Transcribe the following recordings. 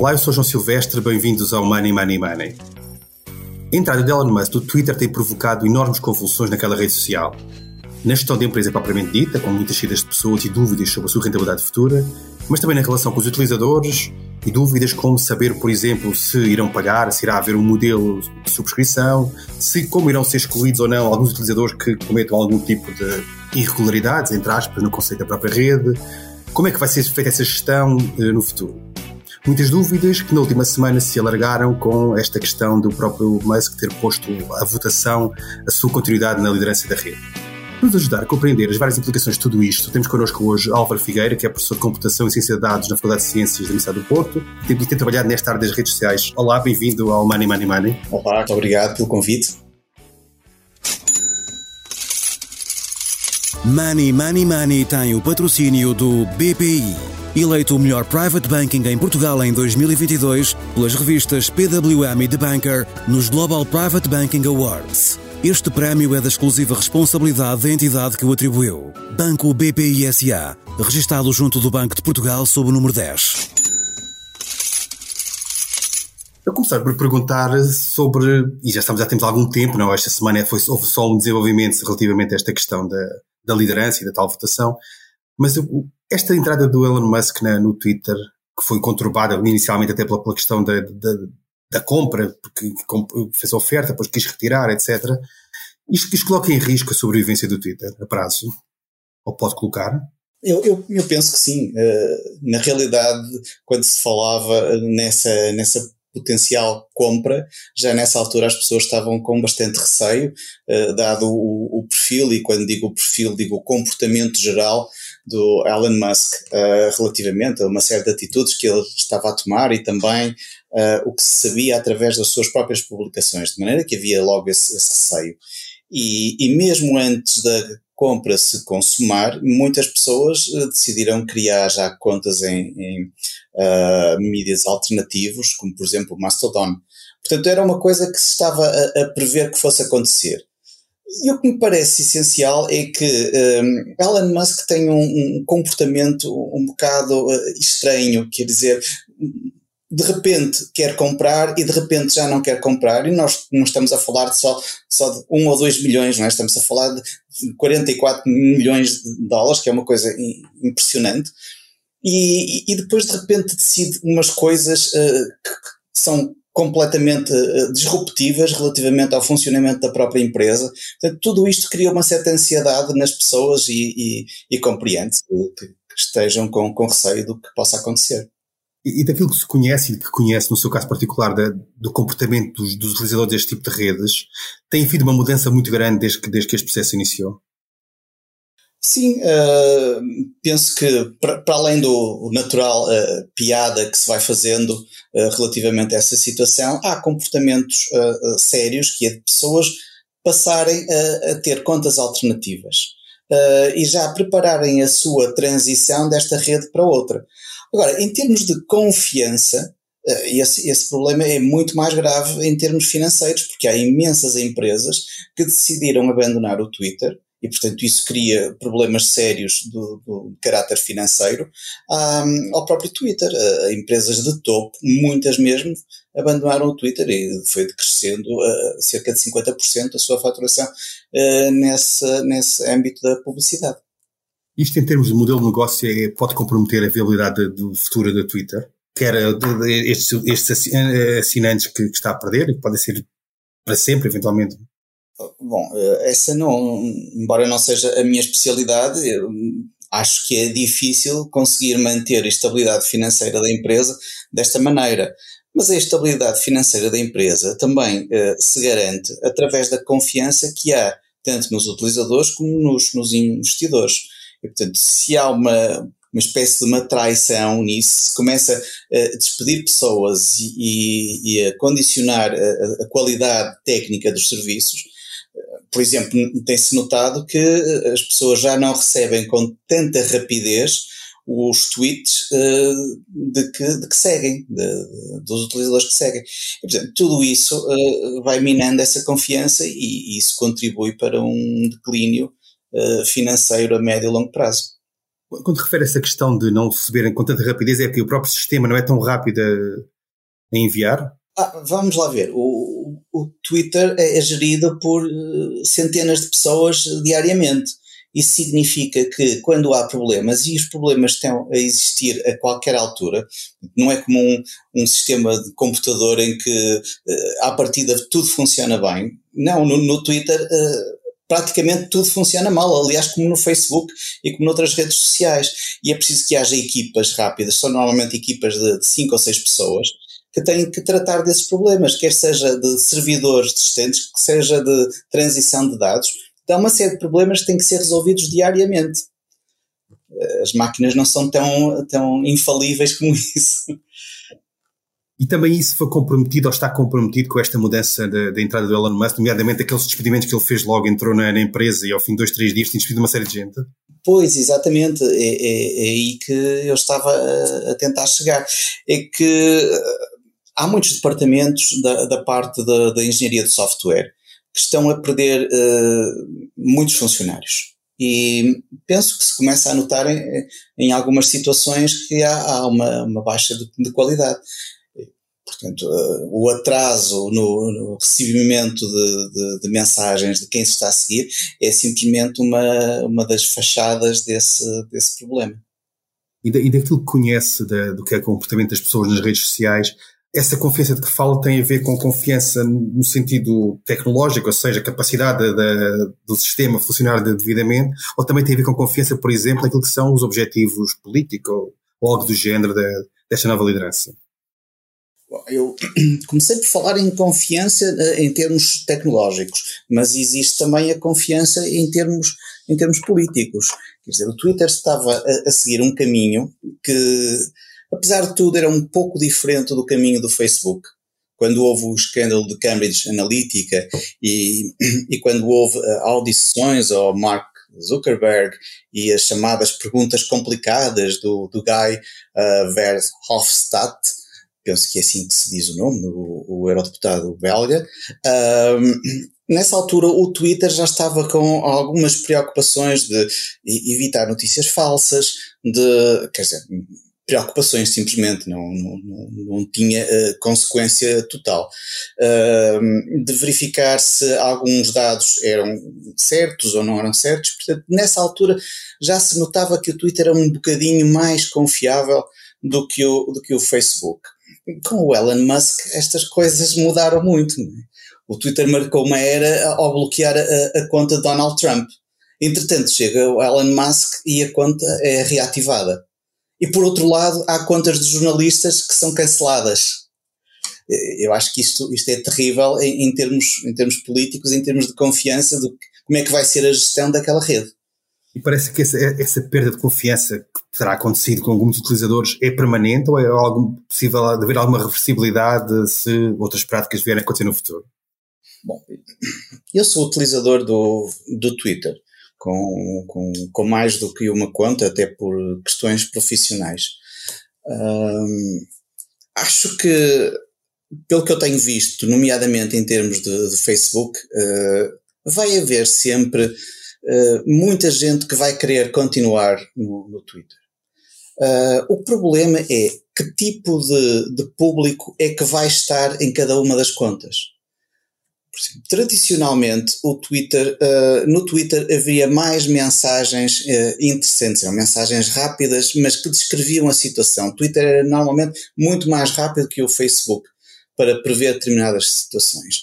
Olá, eu sou João Silvestre, bem-vindos ao Money Money Money. A entrada de Elon Musk do Twitter tem provocado enormes convulsões naquela rede social. Na gestão da empresa propriamente dita, com muitas saídas de pessoas e dúvidas sobre a sua rentabilidade futura, mas também na relação com os utilizadores e dúvidas como saber, por exemplo, se irão pagar, se irá haver um modelo de subscrição, se como irão ser excluídos ou não alguns utilizadores que cometam algum tipo de irregularidades, entre aspas, no conceito da própria rede, como é que vai ser feita essa gestão uh, no futuro? Muitas dúvidas que na última semana se alargaram com esta questão do próprio Musk ter posto à votação a sua continuidade na liderança da rede. Para nos ajudar a compreender as várias implicações de tudo isto, temos connosco hoje Álvaro Figueira, que é professor de Computação e Ciência de Dados na Faculdade de Ciências da Universidade do Porto e tem, tem trabalhado nesta área das redes sociais. Olá, bem-vindo ao Money Money Money. Olá, muito obrigado pelo convite. Money Money Money tem o patrocínio do BPI, eleito o melhor private banking em Portugal em 2022 pelas revistas PWM e The Banker nos Global Private Banking Awards. Este prémio é da exclusiva responsabilidade da entidade que o atribuiu. Banco BPI SA, registado junto do Banco de Portugal sob o número 10. Eu começar por perguntar sobre, e já estamos já temos algum tempo, não? Esta semana foi, houve só um desenvolvimento relativamente a esta questão da, da liderança e da tal votação. Mas esta entrada do Elon Musk na, no Twitter, que foi conturbada inicialmente até pela, pela questão da, da, da, compra, porque fez oferta, depois quis retirar, etc. Isto, isto coloca em risco a sobrevivência do Twitter a prazo? Ou pode colocar? Eu, eu, eu penso que sim. Uh, na realidade, quando se falava nessa, nessa potencial compra, já nessa altura as pessoas estavam com bastante receio, uh, dado o, o, perfil, e quando digo o perfil, digo o comportamento geral do Elon Musk uh, relativamente a uma série de atitudes que ele estava a tomar e também uh, o que se sabia através das suas próprias publicações, de maneira que havia logo esse, esse receio. E, e mesmo antes da compra se consumar, muitas pessoas decidiram criar já contas em, em uh, mídias alternativos, como por exemplo o Mastodon. Portanto, era uma coisa que se estava a, a prever que fosse acontecer. E o que me parece essencial é que um, Elon Musk tem um, um comportamento um bocado uh, estranho, quer dizer, de repente quer comprar e de repente já não quer comprar, e nós não estamos a falar de só, só de 1 ou 2 milhões, não é? estamos a falar de 44 milhões de dólares, que é uma coisa impressionante e, e depois de repente decide umas coisas uh, que são completamente uh, disruptivas relativamente ao funcionamento da própria empresa. Portanto, tudo isto cria uma certa ansiedade nas pessoas e, e, e compreende-se que, estejam com, com receio do que possa acontecer. E, e daquilo que se conhece e que conhece, no seu caso particular, da, do comportamento dos, dos utilizadores deste tipo de redes, tem havido uma mudança muito grande desde que, desde que este processo iniciou? Sim, uh, penso que para além do natural uh, piada que se vai fazendo uh, relativamente a essa situação, há comportamentos sérios que é de pessoas passarem a, a ter contas alternativas e já prepararem a sua transição desta rede para outra. Agora, em termos de confiança, esse, esse problema é muito mais grave em termos financeiros, porque há imensas empresas que decidiram abandonar o Twitter e, portanto, isso cria problemas sérios do, do caráter financeiro um, ao próprio Twitter. Uh, empresas de topo, muitas mesmo, abandonaram o Twitter e foi decrescendo uh, cerca de 50% a sua faturação uh, nesse, nesse âmbito da publicidade. Isto, em termos de modelo de negócio, é, pode comprometer a viabilidade do futuro da Twitter? Quer estes, estes assinantes que, que está a perder, que podem ser para sempre, eventualmente Bom, eh, essa não, embora não seja a minha especialidade, acho que é difícil conseguir manter a estabilidade financeira da empresa desta maneira. Mas a estabilidade financeira da empresa também uh, se garante através da confiança que há tanto nos utilizadores como nos, nos investidores. E, portanto, se há uma, uma espécie de uma traição nisso, se começa a despedir pessoas e, e, e a condicionar a, a, qualidade técnica dos serviços, por exemplo, tem-se notado que eh, as pessoas já não recebem com tanta rapidez os tweets uh, de, que, de, que, seguem, de, dos utilizadores que seguem. E, portanto, tudo isso uh, vai minando essa confiança e, e, isso contribui para um declínio uh, financeiro a médio e longo prazo. Quando refere a essa questão de não receberem com tanta rapidez, é que o próprio sistema não é tão rápido a, a enviar? Ah, vamos lá ver. O, o Twitter é, é gerido por uh, centenas de pessoas diariamente. Isso significa que quando há problemas, e os problemas estão a existir a qualquer altura, não é como um, um sistema de computador em que uh, à partida tudo funciona bem. Não, no, no Twitter uh, praticamente tudo funciona mal, aliás, como no Facebook e como noutras redes sociais. E é preciso que haja equipas rápidas, são normalmente equipas de, de cinco ou seis pessoas, que têm que tratar desses problemas, quer seja de servidores existentes, que seja de transição de dados. Então, uma série de problemas que têm que ser resolvidos diariamente. As máquinas não são tão, tão infalíveis como isso. E também isso foi comprometido ou está comprometido com esta mudança da, entrada do Elon Musk, nomeadamente aqueles despedimentos que ele fez logo, entrou na, na empresa e ao fim de dois, três dias tinha despedido uma série de gente? Pois, exatamente. É, é, é aí que eu estava a, a, tentar chegar. É que eh, há muitos departamentos da, da parte da, da, engenharia de software que estão a perder uh, muitos funcionários. E penso que se começa a notar em, em algumas situações que há, há uma, uma, baixa de, de qualidade. Portanto, uh, o atraso no, no recebimento de, de, de, mensagens de quem se está a seguir é simplesmente uma, uma das fachadas desse, desse problema. E, da, e daquilo que conhece da, do que é o comportamento das pessoas nas redes sociais, essa confiança de que fala tem a ver com confiança no sentido tecnológico, ou seja, a capacidade do sistema funcionar devidamente, ou também tem a ver com confiança, por exemplo, naquilo que são os objetivos políticos ou algo do género desta nova liderança? Eu comecei por falar em confiança eh, em termos tecnológicos, mas existe também a confiança em termos, em termos políticos. Quer dizer, o Twitter estava a, a seguir um caminho que, apesar de tudo, era um pouco diferente do caminho do Facebook. Quando houve o escândalo de Cambridge Analytica e, e quando houve eh, audições ao Mark Zuckerberg e as chamadas perguntas complicadas do, do Guy uh, Verhofstadt, penso que é assim que se diz o nome, o, o eurodeputado belga, um, nessa altura o Twitter já estava com algumas preocupações de evitar notícias falsas, de, quer dizer, preocupações simplesmente, não, não, não, tinha uh, consequência total. Uh, de verificar se alguns dados eram certos ou não eram certos, portanto, nessa altura já se notava que o Twitter era um bocadinho mais confiável do que o, do que o Facebook com o Elon Musk estas coisas mudaram muito. É? O Twitter marcou uma era ao bloquear a, a, conta de Donald Trump. Entretanto, chega o Elon Musk e a conta é reativada. E por outro lado, há contas de jornalistas que são canceladas. Eu acho que isto, isto é terrível em, em termos, em termos políticos, em termos de confiança, de como é que vai ser a gestão daquela rede. E parece que essa, essa, perda de confiança que terá acontecido com alguns utilizadores é permanente ou é algo possível haver alguma reversibilidade se outras práticas vierem a acontecer no futuro? Bom, eu sou utilizador do, do Twitter com, com, com mais do que uma conta, até por questões profissionais. acho que, pelo que eu tenho visto, nomeadamente em termos de, de Facebook, uh, vai haver sempre uh, muita gente que vai querer continuar no, no Twitter. Uh, o problema é que tipo de, de, público é que vai estar em cada uma das contas. Tradicionalmente, o Twitter, uh, no Twitter havia mais mensagens uh, interessantes, eram mensagens rápidas, mas que descreviam a situação. O Twitter era normalmente muito mais rápido que o Facebook para prever determinadas situações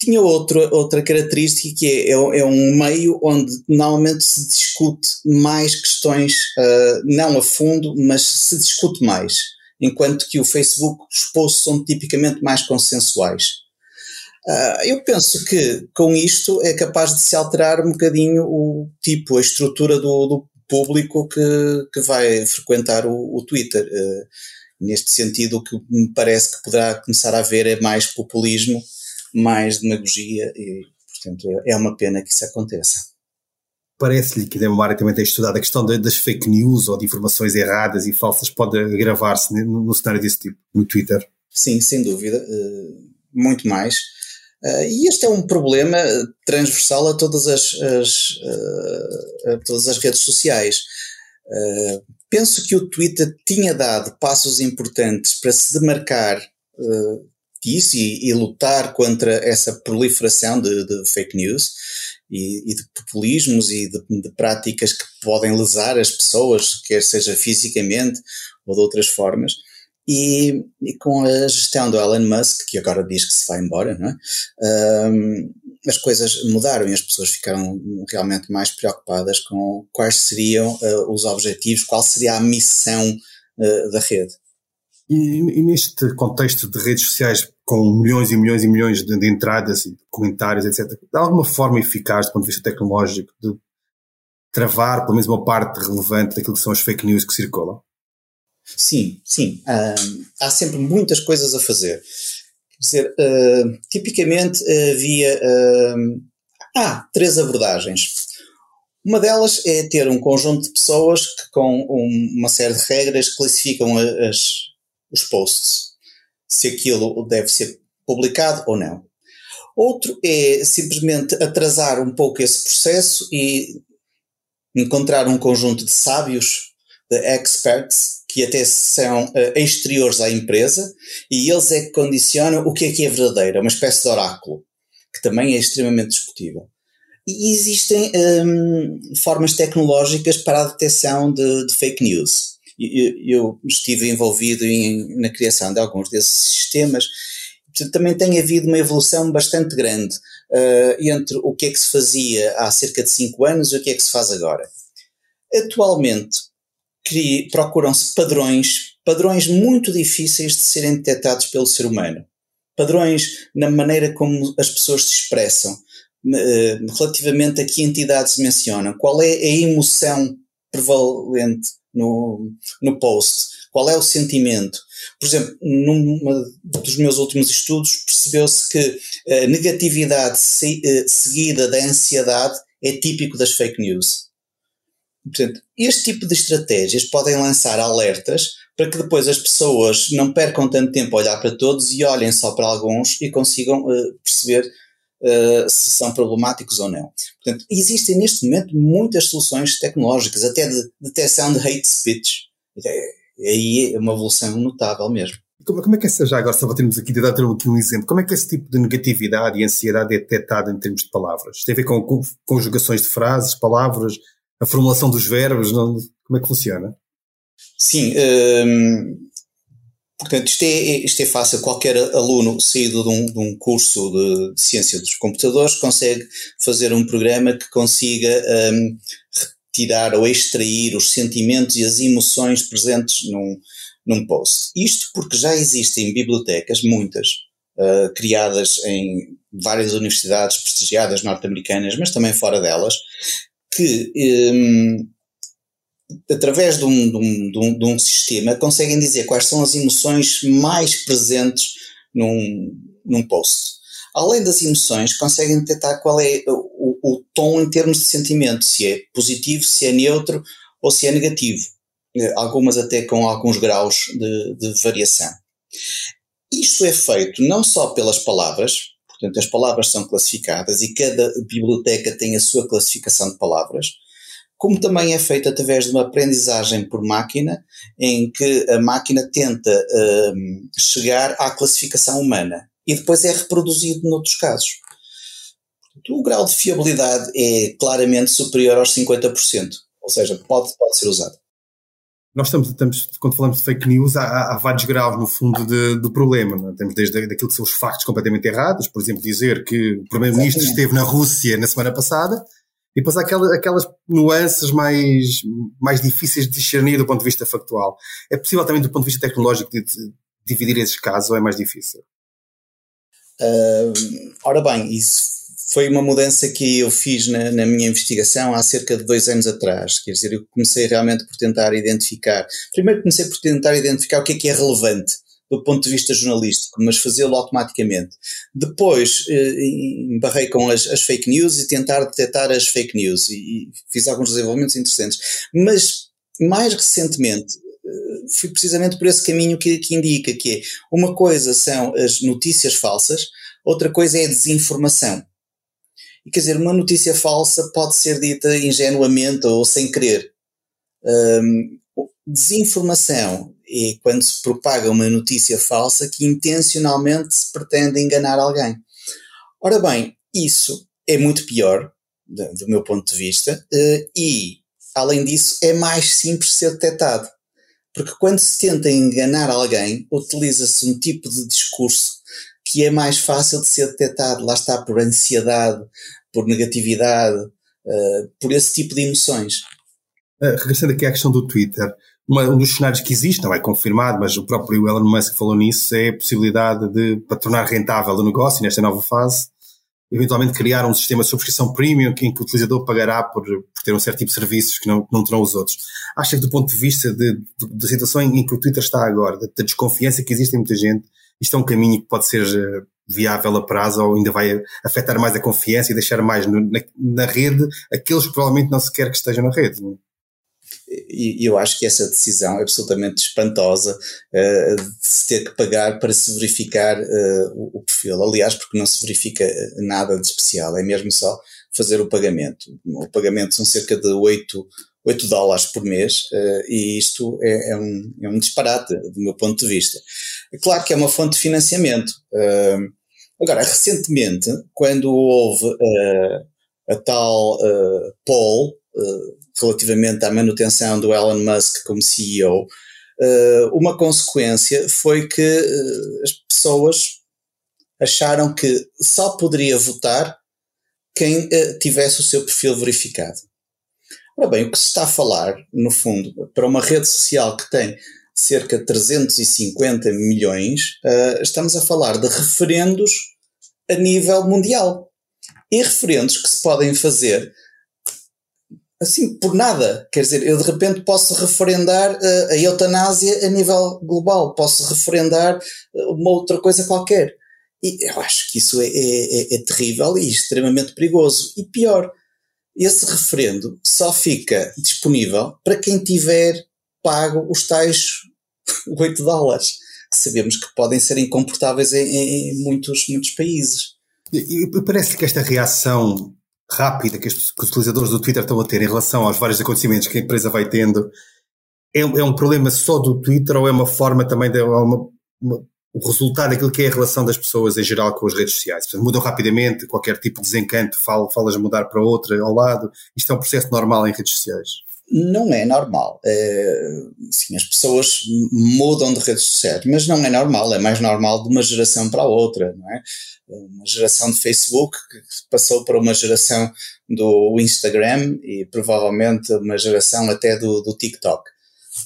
tinha outra, outra característica que é, é, é, um meio onde normalmente se discute mais questões, uh, não a fundo, mas se discute mais, enquanto que o Facebook, os posts são tipicamente mais consensuais. Uh, eu penso que com isto é capaz de se alterar um bocadinho o tipo, a estrutura do, do público que, que vai frequentar o, o Twitter. Uh, neste sentido, o que me parece que poderá começar a haver é mais populismo mais demagogia e, portanto, é uma pena que isso aconteça. Parece-lhe que a memória também tem estudado a questão das fake news ou de informações erradas e falsas pode agravar-se no cenário desse tipo, no Twitter? Sim, sem dúvida, eh, muito mais. Eh, e este é um problema transversal a todas as, as a todas as redes sociais. Uh, penso que o Twitter tinha dado passos importantes para se demarcar uh, disso e, e, lutar contra essa proliferação de, de fake news e, e, de populismos e de, de, práticas que podem lesar as pessoas, quer seja fisicamente ou de outras formas. E, e, com a gestão do Elon Musk, que agora diz que se vai embora, é? Um, as coisas mudaram e as pessoas ficaram realmente mais preocupadas com quais seriam uh, os objetivos, qual seria a missão uh, da rede. E, e, neste contexto de redes sociais com milhões e milhões e milhões de, de entradas e comentários, etc., de alguma forma eficaz do ponto de vista tecnológico de travar pelo menos uma parte relevante daquilo que são as fake news que circulam? Sim, sim. Um, há sempre muitas coisas a fazer. Quer dizer, uh, tipicamente havia uh, há três abordagens. Uma delas é ter um conjunto de pessoas que, com um, uma série de regras, classificam as, os posts, se aquilo deve ser publicado ou não. Outro é simplesmente atrasar um pouco esse processo e encontrar um conjunto de sábios, experts, que até são uh, exteriores à empresa, e eles é que condicionam o que é que é verdadeiro, é uma espécie de oráculo, que também é extremamente discutível. E existem um, formas tecnológicas para a detecção de, de fake news. Eu, eu, estive envolvido em, na criação de alguns desses sistemas, também tem havido uma evolução bastante grande uh, entre o que é que se fazia há cerca de 5 anos e o que é que se faz agora. Atualmente, procuram-se padrões, padrões muito difíceis de serem detectados pelo ser humano. Padrões na maneira como as pessoas se expressam, eh, relativamente a que entidades mencionam, qual é a emoção prevalente no, no post, qual é o sentimento. Por exemplo, num dos meus últimos estudos percebeu-se que a negatividade eh, seguida da ansiedade é típico das fake news. Portanto, este tipo de estratégias podem lançar alertas para que depois as pessoas não percam tanto tempo a olhar para todos e olhem só para alguns e consigam uh, perceber uh, se são problemáticos ou não. Portanto, existem neste momento muitas soluções tecnológicas, até de detecção de hate speech. É, aí é uma evolução notável mesmo. Como, como é que essa, já agora, só termos aqui, de dar aqui um exemplo, como é que esse tipo de negatividade e ansiedade é detectado em termos de palavras? Tem a ver com conjugações de frases, palavras, a formulação dos verbos, não, como é que funciona? Sim, hum, portanto, isto é, isto é fácil. Qualquer aluno saído de um, de um curso de, de, ciência dos computadores consegue fazer um programa que consiga hum, retirar ou extrair os sentimentos e as emoções presentes num, num post. Isto porque já existem bibliotecas, muitas, uh, criadas em várias universidades prestigiadas norte-americanas, mas também fora delas, que um, através de um, de, um, de, um, sistema conseguem dizer quais são as emoções mais presentes num, num post. Além das emoções, conseguem detectar qual é o, o, tom em termos de sentimento, se é positivo, se é neutro ou se é negativo. Algumas até com alguns graus de, de variação. Isto é feito não só pelas palavras, Portanto, as palavras são classificadas e cada biblioteca tem a sua classificação de palavras, como também é feito através de uma aprendizagem por máquina, em que a máquina tenta um, chegar à classificação humana e depois é reproduzido noutros casos. O grau de fiabilidade é claramente superior aos 50%, ou seja, pode, pode ser usado nós estamos, estamos, quando falamos de fake news, há, há vários graus, no fundo, de, do problema. É? Temos desde aquilo que são os factos completamente errados, por exemplo, dizer que o Primeiro-Ministro esteve na Rússia na semana passada, e depois há aquelas, aquelas nuances mais, mais difíceis de discernir do ponto de vista factual. É possível também, do ponto de vista tecnológico, de, de dividir esses casos ou é mais difícil? Uh, ora bem, isso foi uma mudança que eu fiz na, na, minha investigação há cerca de dois anos atrás. Quer dizer, eu comecei realmente por tentar identificar. Primeiro comecei por tentar identificar o que é que é relevante do ponto de vista jornalístico, mas fazê-lo automaticamente. Depois eh, embarrei com as, as, fake news e tentar detectar as fake news e, e fiz alguns desenvolvimentos interessantes. Mas mais recentemente eh, fui precisamente por esse caminho que, que indica que é uma coisa são as notícias falsas, outra coisa é a desinformação. E quer dizer, uma notícia falsa pode ser dita ingenuamente ou sem querer. Um, desinformação é quando se propaga uma notícia falsa que intencionalmente se pretende enganar alguém. Ora bem, isso é muito pior, do meu ponto de vista, uh, e, além disso, é mais simples de ser detectado. Porque quando se tenta enganar alguém, utiliza-se um tipo de discurso que é mais fácil de ser detectado. Lá está, por ansiedade, por negatividade, uh, por esse tipo de emoções. Uh, regressando aqui à questão do Twitter, uma, um dos cenários que existe, não é confirmado, mas o próprio Elon Musk falou nisso, é a possibilidade de, para tornar rentável o negócio nesta nova fase, eventualmente criar um sistema de subscrição premium em que o utilizador pagará por, por ter um certo tipo de serviços que não, não terão os outros. Acho que do ponto de vista da situação em, em que o Twitter está agora, da, desconfiança que existe em muita gente, isto é um caminho que pode ser eh, viável a prazo ou ainda vai afetar mais a confiança e deixar mais no, na, na, rede aqueles que provavelmente não se quer que estejam na rede. E eu acho que essa decisão é absolutamente espantosa uh, de se ter que pagar para se verificar uh, o, o, perfil. Aliás, porque não se verifica nada de especial, é mesmo só fazer o pagamento. O pagamento são cerca de 8, 8 dólares por mês uh, e isto é, é, um, é um disparate do meu ponto de vista. É claro que é uma fonte de financiamento. Agora, recentemente, quando houve a tal poll relativamente à manutenção do Elon Musk como CEO, uh, uma consequência foi que uh, as pessoas acharam que só poderia votar quem uh, tivesse o seu perfil verificado. Ora bem, o que se está a falar, no fundo, para uma rede social que tem cerca de 350 milhões, estamos a falar de referendos a nível mundial. E referendos que se podem fazer assim, por nada. Quer dizer, eu de repente posso referendar uh, a eutanásia a nível global, posso referendar uh, uma outra coisa qualquer. E eu acho que isso é, é, é, é, terrível e extremamente perigoso. E pior, esse referendo só fica disponível para quem tiver pago os tais 8 dólares, que sabemos que podem ser incomportáveis em, em muitos, muitos países. E, e parece que esta reação rápida que, os utilizadores do Twitter estão a ter em relação aos vários acontecimentos que a empresa vai tendo, é, é um problema só do Twitter ou é uma forma também de uma, uma, o resultado daquilo que é a relação das pessoas em geral com as redes sociais? Portanto, mudam rapidamente, qualquer tipo de desencanto, fal, falas mudar para outra ao lado. Isto é um processo normal em redes sociais não é normal. É, sim, as pessoas mudam de redes sociais, mas não é normal, é mais normal de uma geração para a outra, não é? Uma geração de Facebook que passou para uma geração do Instagram e provavelmente uma geração até do, do TikTok.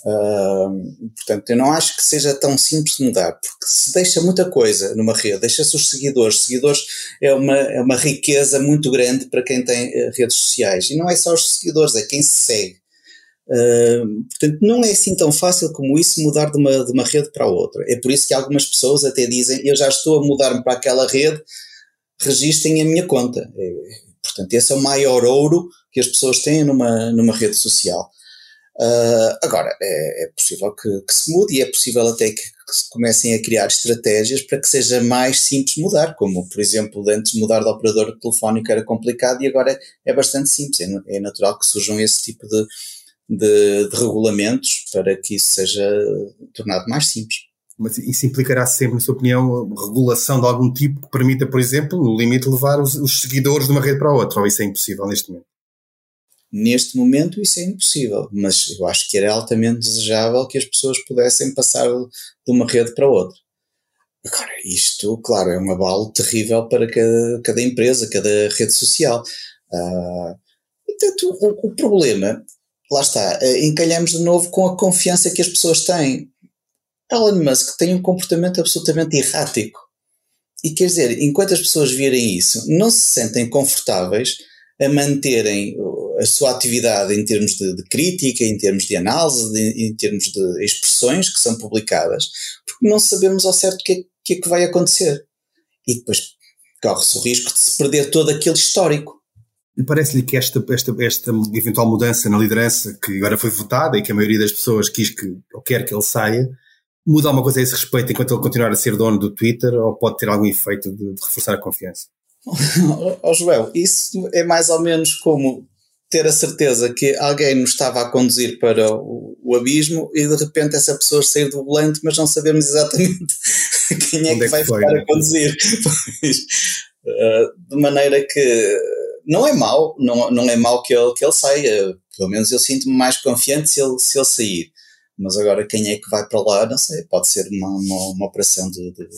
Uh, portanto, eu não acho que seja tão simples de mudar, porque se deixa muita coisa numa rede, deixa-se os seguidores. Seguidores é uma, é uma riqueza muito grande para quem tem uh, redes sociais. E não é só os seguidores, é quem se segue. Portanto, não é assim tão fácil como isso mudar de uma, de uma rede para outra. É por isso que algumas pessoas até dizem: Eu já estou a mudar-me para aquela rede, registrem a minha conta. É, portanto, esse é o maior ouro que as pessoas têm numa, numa rede social. Uh, agora, é, é possível que, que, se mude e é possível até que, que, se comecem a criar estratégias para que seja mais simples mudar, como, por exemplo, antes mudar de operador telefónico era complicado e agora é bastante simples. É, é natural que surjam esse tipo de de, de regulamentos para que isso seja tornado mais simples. Mas isso implicará sempre, na sua opinião, regulação de algum tipo que permita, por exemplo, no limite, levar os, os, seguidores de uma rede para a outra, ou isso é impossível neste momento? Neste momento isso é impossível, mas eu acho que era altamente desejável que as pessoas pudessem passar de uma rede para outra. Agora, isto, claro, é um abalo terrível para cada, cada empresa, cada rede social. Uh, portanto, o, o problema lá está, eh, encalhamos de novo com a confiança que as pessoas têm. Elon Musk tem um comportamento absolutamente errático. E quer dizer, enquanto as pessoas virem isso, não se sentem confortáveis a manterem a sua atividade em termos de, de crítica, em termos de análise, de, em termos de expressões que são publicadas, porque não sabemos ao certo o que, é, que, é que vai acontecer. E depois corre-se o risco de se perder todo aquele histórico. E parece-lhe que esta, esta, esta eventual mudança na liderança, que agora foi votada e que a maioria das pessoas quis que, ou quer que ele saia, muda alguma coisa a esse respeito enquanto ele continuar a ser dono do Twitter ou pode ter algum efeito de, de reforçar a confiança? oh, Joel, isso é mais ou menos como ter a certeza que alguém nos estava a conduzir para o, o abismo e de repente essa pessoa sair do volante, mas não sabemos exatamente quem é Onde que é vai foi, ficar a conduzir. uh, de maneira que não é mau, não, não é mau que ele, que ele saia. Pelo menos eu sinto-me mais confiante se ele, se ele sair. Mas agora quem é que vai para lá, não sei, pode ser uma, uma, uma operação de, de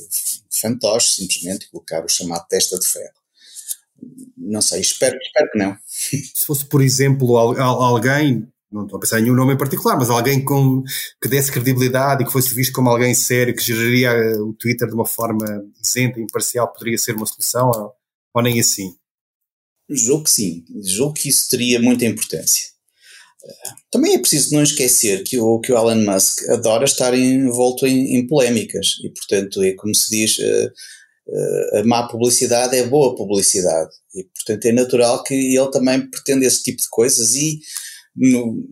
fantoche, simplesmente, colocar o chamado testa de ferro. Não sei, espero, espero que não. Se fosse, por exemplo, alguém, não estou a pensar em nenhum nome em particular, mas alguém com, que desse credibilidade e que fosse visto como alguém sério, que geraria o Twitter de uma forma isenta e imparcial, poderia ser uma solução ou, ou nem assim? Julgo que sim, julgo que isso teria muita importância. Também é preciso não esquecer que o, que o Elon Musk adora estar envolto em, em polémicas e, portanto, é como se diz, uh, uh, a má publicidade é boa publicidade e, portanto, é natural que ele também pretenda esse tipo de coisas e no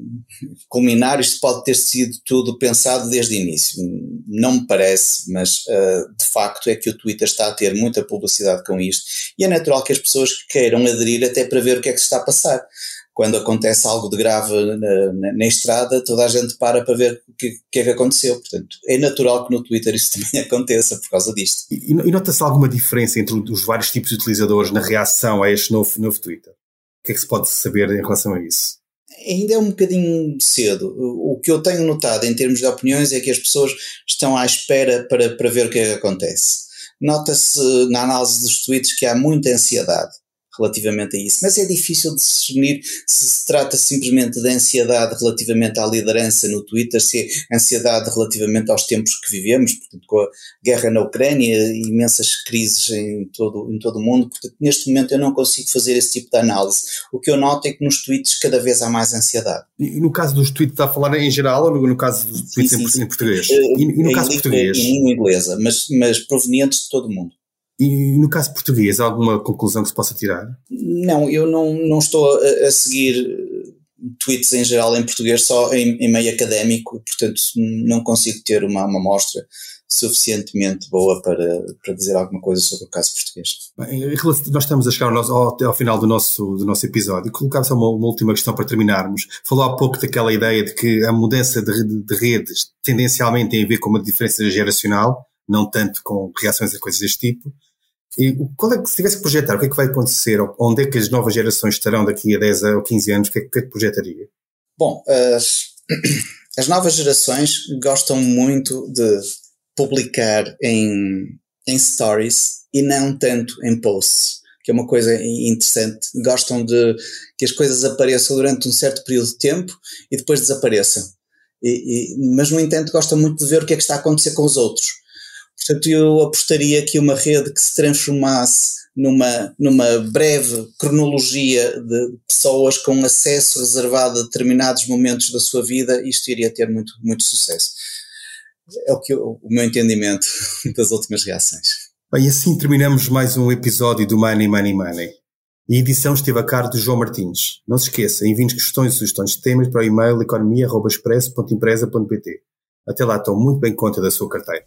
culminar isto pode ter sido tudo pensado desde o início. Não me parece, mas uh, de facto é que o Twitter está a ter muita publicidade com isto e é natural que as pessoas queiram aderir até para ver o que é que se está a passar quando acontece algo de grave na, na, na, estrada, toda a gente para para ver o que, que, é que aconteceu. Portanto, é natural que no Twitter isso também aconteça por causa disto. E, e nota-se alguma diferença entre os vários tipos de utilizadores na reação a este novo, novo Twitter? O que é que se pode saber em relação a isso? Ainda é um bocadinho cedo. O que eu tenho notado em termos de opiniões é que as pessoas estão à espera para, para ver o que é que acontece. Nota-se na análise dos tweets que há muita ansiedade relativamente a isso. Mas é difícil de discernir se se trata simplesmente de ansiedade relativamente à liderança no Twitter, se é ansiedade relativamente aos tempos que vivemos, portanto, com a guerra na Ucrânia, imensas crises em todo, em todo o mundo. Portanto, neste momento eu não consigo fazer esse tipo de análise. O que eu noto é que nos tweets cada vez há mais ansiedade. E no caso dos tweets, está a falar em geral ou no caso dos tweets sim, sim, em, português? E, e no em caso português? Em língua inglesa, mas, mas provenientes de todo o mundo. E no caso português, alguma conclusão que se possa tirar? Não, eu não, não estou a, a seguir tweets em geral em português só em, em, meio académico, portanto não consigo ter uma, uma amostra suficientemente boa para, para dizer alguma coisa sobre o caso português. Bem, nós estamos a chegar ao, nosso, ao, ao, final do nosso, do nosso episódio. Colocava só uma, uma, última questão para terminarmos. Falou há pouco daquela ideia de que a mudança de, de redes tendencialmente tem a ver com uma diferença geracional, não tanto com reações a coisas deste tipo. E qual é que, se tivesse que projetar, o que é que vai acontecer? Onde é que as novas gerações estarão daqui a 10 ou 15 anos? O que é que, é que projetaria? Bom, as, as novas gerações gostam muito de publicar em, em stories e não tanto em posts, que é uma coisa interessante. Gostam de que as coisas apareçam durante um certo período de tempo e depois desapareçam. E, e, mas, no entanto, gostam muito de ver o que é que está a acontecer com os outros. Portanto, eu apostaria que uma rede que se transformasse numa, numa breve cronologia de pessoas com acesso reservado a determinados momentos da sua vida, isto iria ter muito, muito sucesso. É o, que eu, o meu entendimento das últimas reações. Bem, assim terminamos mais um episódio do Money, Money, Money. A edição esteve a cargo de João Martins. Não se esqueça, enviem questões e sugestões de temas para o e-mail economia.expresso.empresa.pt. Até lá, estou muito bem conta da sua carteira.